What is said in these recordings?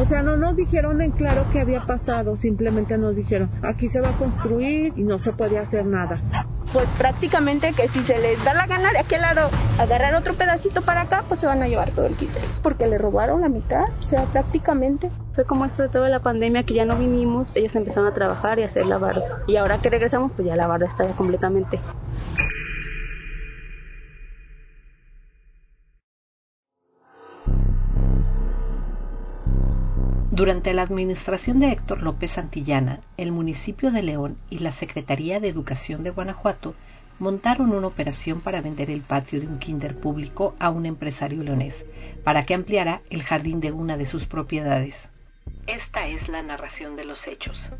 O sea, no nos dijeron en claro qué había pasado, simplemente nos dijeron, aquí se va a construir y no se puede hacer nada. Pues prácticamente que si se les da la gana de aquel lado agarrar otro pedacito para acá, pues se van a llevar todo el kit. Porque le robaron la mitad, o sea, prácticamente. Fue como esto de toda la pandemia que ya no vinimos, ellos empezaron a trabajar y a hacer la barda. Y ahora que regresamos, pues ya la barda está completamente. Durante la administración de Héctor López Santillana, el municipio de León y la Secretaría de Educación de Guanajuato montaron una operación para vender el patio de un kinder público a un empresario leonés, para que ampliara el jardín de una de sus propiedades. Esta es la narración de los hechos.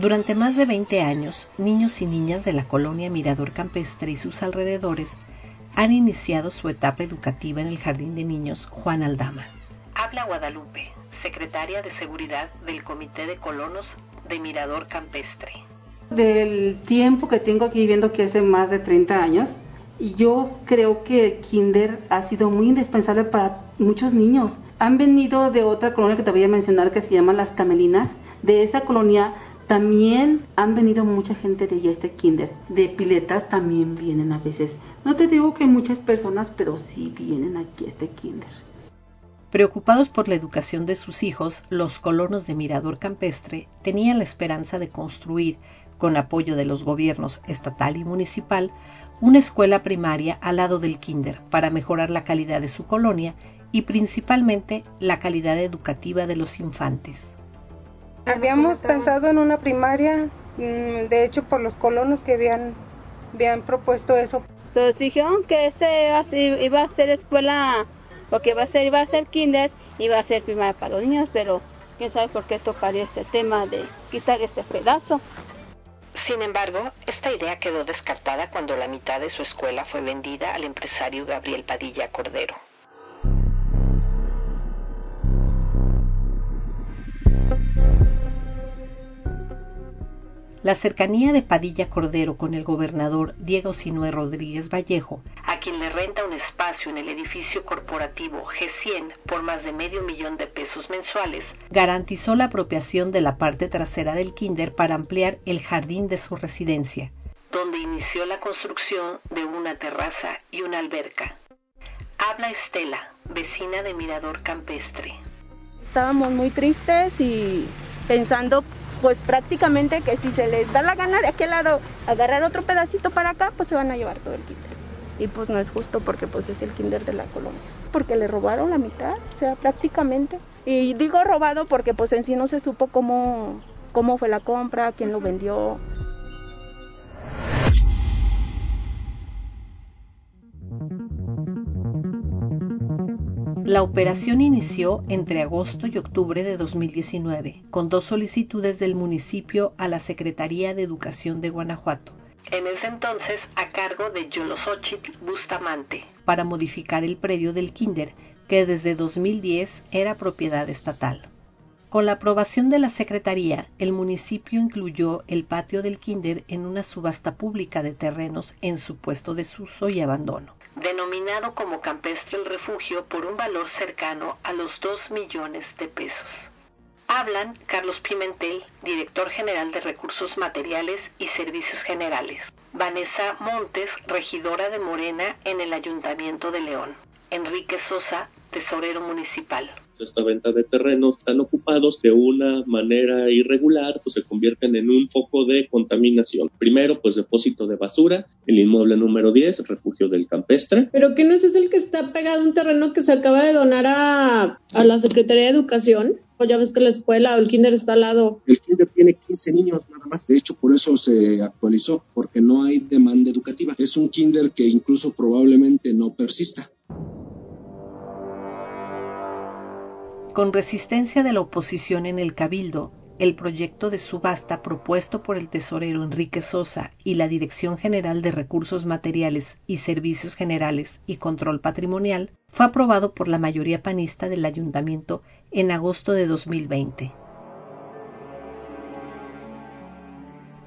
Durante más de 20 años, niños y niñas de la colonia Mirador Campestre y sus alrededores han iniciado su etapa educativa en el Jardín de Niños Juan Aldama. Habla Guadalupe, secretaria de Seguridad del Comité de Colonos de Mirador Campestre. Del tiempo que tengo aquí viviendo, que hace más de 30 años, yo creo que Kinder ha sido muy indispensable para muchos niños. Han venido de otra colonia que te voy a mencionar que se llama Las Camelinas. De esa colonia también han venido mucha gente de este kinder. De piletas también vienen a veces. No te digo que muchas personas, pero sí vienen aquí a este kinder. Preocupados por la educación de sus hijos, los colonos de Mirador Campestre tenían la esperanza de construir, con apoyo de los gobiernos estatal y municipal, una escuela primaria al lado del kinder para mejorar la calidad de su colonia y principalmente la calidad educativa de los infantes. Habíamos pensado en una primaria, mm, de hecho por los colonos que habían, habían propuesto eso. Entonces dijeron que ese iba a ser escuela, porque iba a ser, iba a ser kinder, iba a ser primaria para los niños, pero quién sabe por qué tocaría ese tema de quitar ese pedazo. Sin embargo, esta idea quedó descartada cuando la mitad de su escuela fue vendida al empresario Gabriel Padilla Cordero. La cercanía de Padilla Cordero con el gobernador Diego Sinué Rodríguez Vallejo, a quien le renta un espacio en el edificio corporativo G100 por más de medio millón de pesos mensuales, garantizó la apropiación de la parte trasera del kinder para ampliar el jardín de su residencia, donde inició la construcción de una terraza y una alberca. Habla Estela, vecina de Mirador Campestre. Estábamos muy tristes y pensando pues prácticamente que si se les da la gana de aquel lado agarrar otro pedacito para acá, pues se van a llevar todo el kinder. Y pues no es justo porque pues es el kinder de la colonia. Porque le robaron la mitad, o sea, prácticamente. Y digo robado porque pues en sí no se supo cómo, cómo fue la compra, quién lo vendió. La operación inició entre agosto y octubre de 2019, con dos solicitudes del municipio a la Secretaría de Educación de Guanajuato, en ese entonces a cargo de Yolosochitl Bustamante, para modificar el predio del Kinder, que desde 2010 era propiedad estatal. Con la aprobación de la Secretaría, el municipio incluyó el patio del Kinder en una subasta pública de terrenos en su puesto de desuso y abandono como campestre el refugio por un valor cercano a los 2 millones de pesos. Hablan Carlos Pimentel, director general de Recursos Materiales y Servicios Generales. Vanessa Montes, regidora de Morena en el Ayuntamiento de León. Enrique Sosa, tesorero municipal esta venta de terrenos están ocupados de una manera irregular, pues se convierten en un foco de contaminación. Primero, pues depósito de basura, el inmueble número 10, refugio del campestre. Pero que no es el que está pegado a un terreno que se acaba de donar a, a la Secretaría de Educación. O ya ves que la escuela o el kinder está al lado. El kinder tiene 15 niños nada más. De hecho, por eso se actualizó, porque no hay demanda educativa. Es un kinder que incluso probablemente no persista. Con resistencia de la oposición en el Cabildo, el proyecto de subasta propuesto por el tesorero Enrique Sosa y la Dirección General de Recursos Materiales y Servicios Generales y Control Patrimonial fue aprobado por la mayoría panista del ayuntamiento en agosto de 2020.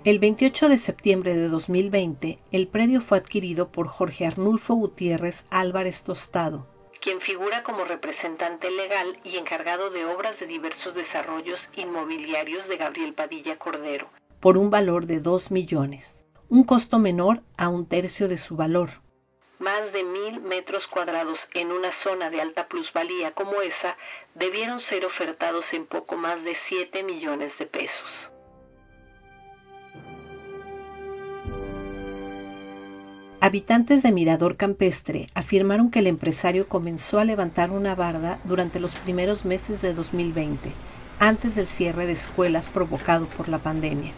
El 28 de septiembre de 2020, el predio fue adquirido por Jorge Arnulfo Gutiérrez Álvarez Tostado, quien figura como representante legal y encargado de obras de diversos desarrollos inmobiliarios de Gabriel Padilla Cordero, por un valor de 2 millones, un costo menor a un tercio de su valor. Más de mil metros cuadrados en una zona de alta plusvalía como esa debieron ser ofertados en poco más de 7 millones de pesos. Habitantes de Mirador Campestre afirmaron que el empresario comenzó a levantar una barda durante los primeros meses de 2020, antes del cierre de escuelas provocado por la pandemia,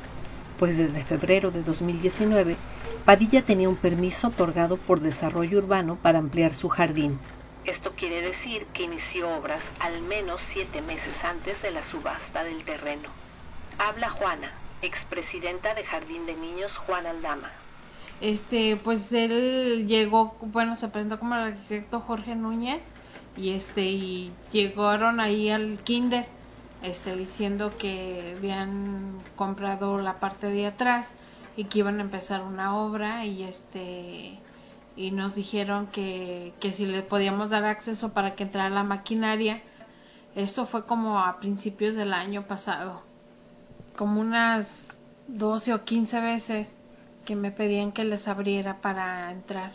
pues desde febrero de 2019 Padilla tenía un permiso otorgado por desarrollo urbano para ampliar su jardín. Esto quiere decir que inició obras al menos siete meses antes de la subasta del terreno. Habla Juana, expresidenta de Jardín de Niños Juan Aldama este pues él llegó bueno se presentó como el arquitecto Jorge Núñez y este y llegaron ahí al kinder este diciendo que habían comprado la parte de atrás y que iban a empezar una obra y este y nos dijeron que, que si le podíamos dar acceso para que entrara la maquinaria. Esto fue como a principios del año pasado como unas 12 o 15 veces que me pedían que les abriera para entrar.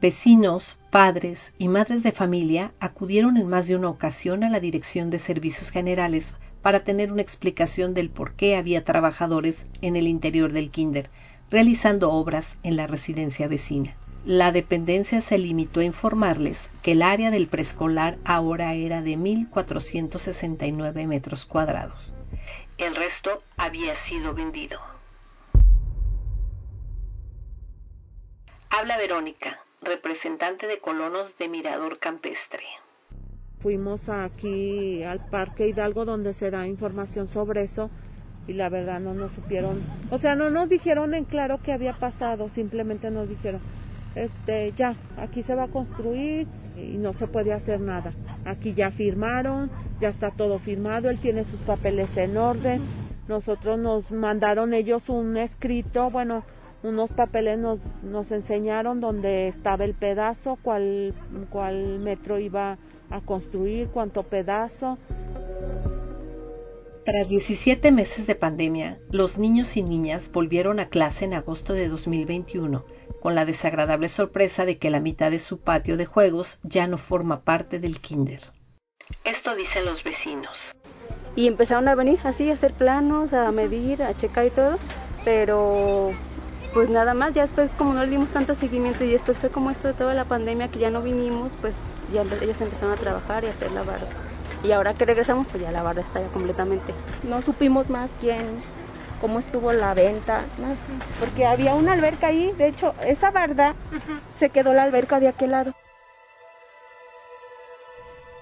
Vecinos, padres y madres de familia acudieron en más de una ocasión a la Dirección de Servicios Generales para tener una explicación del por qué había trabajadores en el interior del kinder realizando obras en la residencia vecina. La dependencia se limitó a informarles que el área del preescolar ahora era de 1.469 metros cuadrados. El resto había sido vendido. Habla Verónica, representante de colonos de Mirador Campestre. Fuimos aquí al Parque Hidalgo donde se da información sobre eso y la verdad no nos supieron, o sea, no nos dijeron en claro qué había pasado, simplemente nos dijeron, este, ya, aquí se va a construir y no se puede hacer nada. Aquí ya firmaron, ya está todo firmado, él tiene sus papeles en orden. Nosotros nos mandaron ellos un escrito, bueno, unos papeles nos, nos enseñaron dónde estaba el pedazo, cuál, cuál metro iba a construir, cuánto pedazo. Tras 17 meses de pandemia, los niños y niñas volvieron a clase en agosto de 2021 con la desagradable sorpresa de que la mitad de su patio de juegos ya no forma parte del kinder. Esto dicen los vecinos. Y empezaron a venir así a hacer planos, a medir, a checar y todo, pero pues nada más, ya después como no le dimos tanto seguimiento y después fue como esto de toda la pandemia que ya no vinimos, pues ya ellos empezaron a trabajar y a hacer la barra. Y ahora que regresamos, pues ya la barra está ya completamente. No supimos más quién, cómo estuvo la venta, porque había una alberca ahí, de hecho, esa barda se quedó la alberca de aquel lado.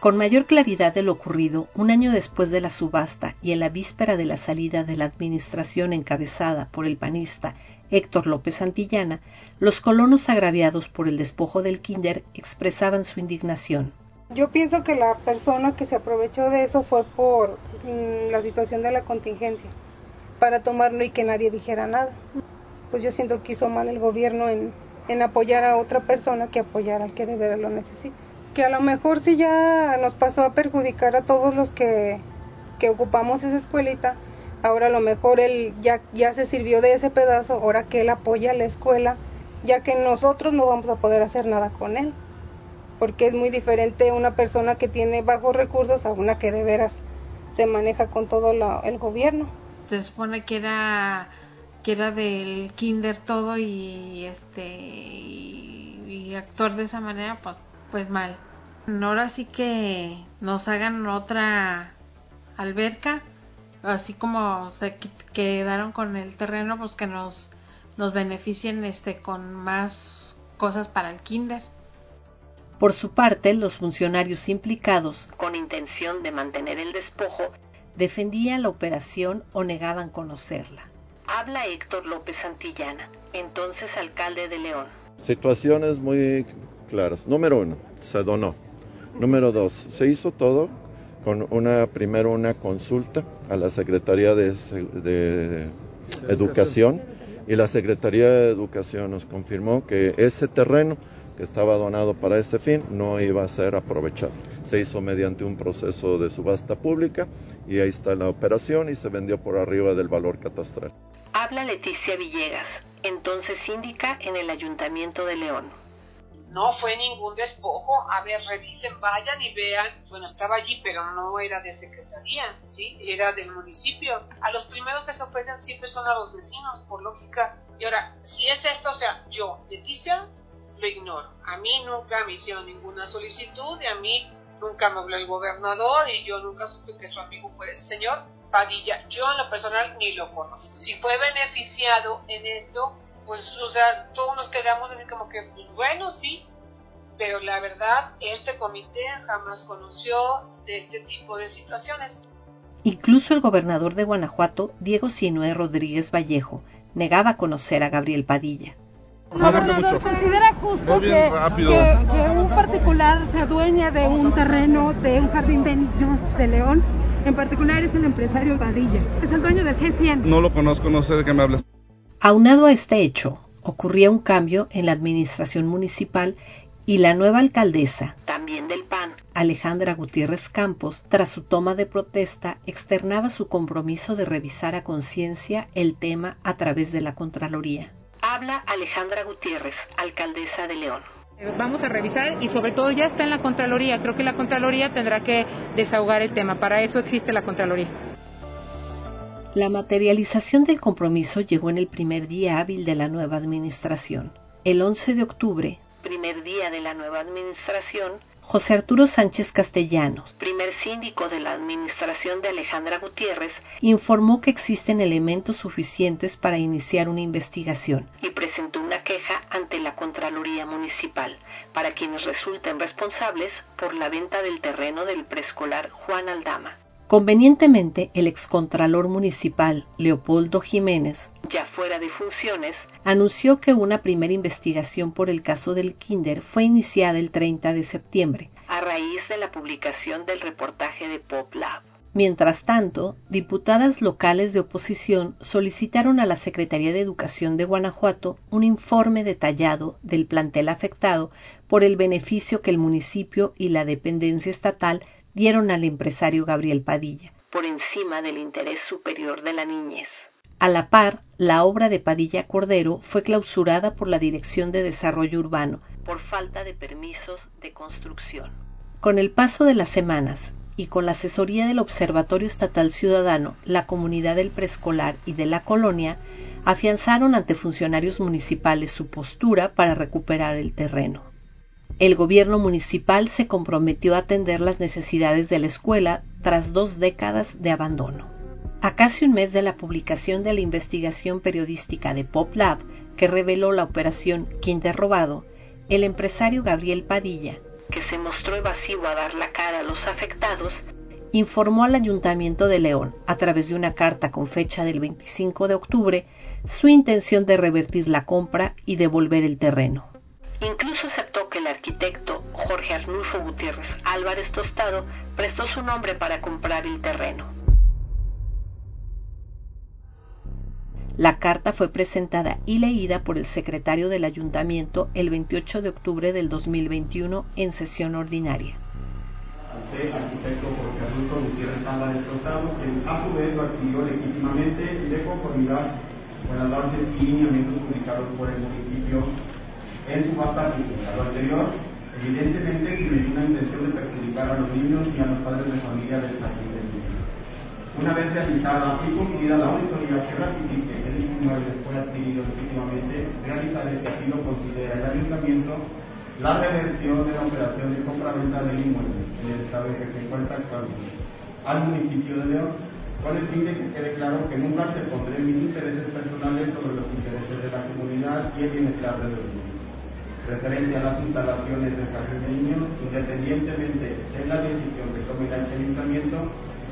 Con mayor claridad de lo ocurrido, un año después de la subasta y en la víspera de la salida de la administración encabezada por el panista Héctor López Santillana, los colonos agraviados por el despojo del kinder expresaban su indignación. Yo pienso que la persona que se aprovechó de eso fue por mm, la situación de la contingencia para tomarlo y que nadie dijera nada. Pues yo siento que hizo mal el gobierno en, en apoyar a otra persona que apoyar al que de verdad lo necesita. Que a lo mejor sí ya nos pasó a perjudicar a todos los que, que ocupamos esa escuelita, ahora a lo mejor él ya, ya se sirvió de ese pedazo, ahora que él apoya a la escuela, ya que nosotros no vamos a poder hacer nada con él, porque es muy diferente una persona que tiene bajos recursos a una que de veras se maneja con todo el gobierno. Se supone que era que era del kinder todo y este y, actuar de esa manera pues pues mal ahora sí que nos hagan otra alberca así como se quedaron con el terreno pues que nos nos beneficien este con más cosas para el kinder Por su parte, los funcionarios implicados, con intención de mantener el despojo, defendían la operación o negaban conocerla. Habla Héctor López Santillana, entonces alcalde de León. Situaciones muy claras. Número uno, se donó. Número dos, se hizo todo con una, primero una consulta a la Secretaría de, de Educación y la Secretaría de Educación nos confirmó que ese terreno que estaba donado para ese fin no iba a ser aprovechado. Se hizo mediante un proceso de subasta pública y ahí está la operación y se vendió por arriba del valor catastral. Habla Leticia Villegas, entonces síndica en el Ayuntamiento de León. No fue ningún despojo. A ver, revisen, vayan y vean. Bueno, estaba allí, pero no era de secretaría, ¿sí? Era del municipio. A los primeros que se ofrecen siempre son a los vecinos, por lógica. Y ahora, si es esto, o sea, yo, Leticia, lo ignoro. A mí nunca me hicieron ninguna solicitud y a mí nunca me habló el gobernador y yo nunca supe que su amigo fue ese señor Padilla. Yo en lo personal ni lo conozco. Si fue beneficiado en esto, pues, o sea, todos nos quedamos así como que, pues, bueno, sí, pero la verdad, este comité jamás conoció de este tipo de situaciones. Incluso el gobernador de Guanajuato, Diego Sinué Rodríguez Vallejo, negaba conocer a Gabriel Padilla. Gobernador, ¿considera justo que, que, un particular se adueña de un terreno de un jardín de niños de León? En particular es el empresario Padilla. Es el dueño del G100. No lo conozco, no sé de qué me hablas. Aunado a este hecho, ocurría un cambio en la administración municipal y la nueva alcaldesa, también del PAN, Alejandra Gutiérrez Campos, tras su toma de protesta, externaba su compromiso de revisar a conciencia el tema a través de la Contraloría. Habla Alejandra Gutiérrez, alcaldesa de León. Vamos a revisar y sobre todo ya está en la Contraloría. Creo que la Contraloría tendrá que desahogar el tema. Para eso existe la Contraloría. La materialización del compromiso llegó en el primer día hábil de la nueva administración. El 11 de octubre, primer día de la nueva administración, José Arturo Sánchez Castellanos, primer síndico de la administración de Alejandra Gutiérrez, informó que existen elementos suficientes para iniciar una investigación y presentó una queja ante la Contraloría Municipal para quienes resulten responsables por la venta del terreno del preescolar Juan Aldama. Convenientemente, el excontralor municipal Leopoldo Jiménez, ya fuera de funciones, anunció que una primera investigación por el caso del Kinder fue iniciada el 30 de septiembre, a raíz de la publicación del reportaje de Pop Lab. Mientras tanto, diputadas locales de oposición solicitaron a la Secretaría de Educación de Guanajuato un informe detallado del plantel afectado por el beneficio que el municipio y la dependencia estatal dieron al empresario Gabriel Padilla, por encima del interés superior de la niñez. A la par, la obra de Padilla Cordero fue clausurada por la Dirección de Desarrollo Urbano por falta de permisos de construcción. Con el paso de las semanas y con la asesoría del Observatorio Estatal Ciudadano, la comunidad del preescolar y de la colonia afianzaron ante funcionarios municipales su postura para recuperar el terreno. El gobierno municipal se comprometió a atender las necesidades de la escuela tras dos décadas de abandono. A casi un mes de la publicación de la investigación periodística de Pop Lab que reveló la operación Kinder Robado, el empresario Gabriel Padilla, que se mostró evasivo a dar la cara a los afectados, informó al Ayuntamiento de León, a través de una carta con fecha del 25 de octubre, su intención de revertir la compra y devolver el terreno. Incluso arquitecto Jorge Arnulfo Gutiérrez Álvarez Tostado prestó su nombre para comprar el terreno. La carta fue presentada y leída por el secretario del ayuntamiento el 28 de octubre del 2021 en sesión ordinaria. Usted, arquitecto Jorge Arnulfo Gutiérrez Álvarez Tostado, quien a su vez lo adquirió legítimamente de conformidad con las bases y lineamientos publicados por el municipio en su a lo anterior, evidentemente sin una intención de perjudicar a los niños y a los padres de familia de esta Una vez realizada y concluida la auditoría que ratifique que el inmueble fue adquirido legítimamente, realizará, si así lo considera el ayuntamiento, la reversión de la operación de compra-venta del inmueble en el estado en que se encuentra actualmente al municipio de León, con el fin de que quede claro que nunca se pondré mis intereses personales sobre los intereses de la comunidad y el bienestar de los niños. Referente a las instalaciones del jardín de niños, independientemente de la decisión que tome el ayuntamiento,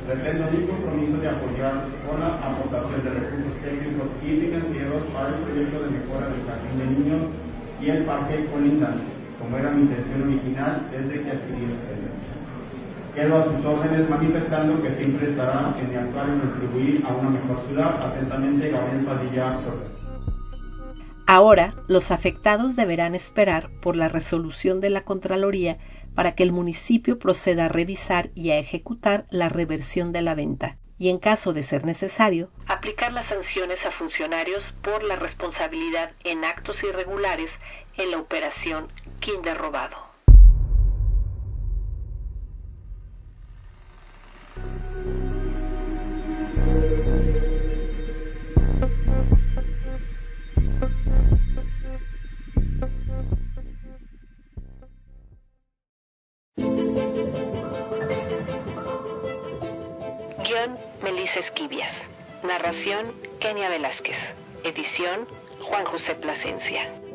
pretendo mi compromiso de apoyar con la aportación de recursos técnicos y financieros para el proyecto de mejora del jardín de niños y el parque colindante, como era mi intención original desde que adquirí el servicio. Quedo a sus órdenes manifestando que siempre estará en mi actual en contribuir a una mejor ciudad. Atentamente, Gabriel Padilla. Ahora, los afectados deberán esperar por la resolución de la Contraloría para que el municipio proceda a revisar y a ejecutar la reversión de la venta y, en caso de ser necesario, aplicar las sanciones a funcionarios por la responsabilidad en actos irregulares en la operación Kinder Robado. Narración Kenia Velázquez. Edición Juan José Plasencia.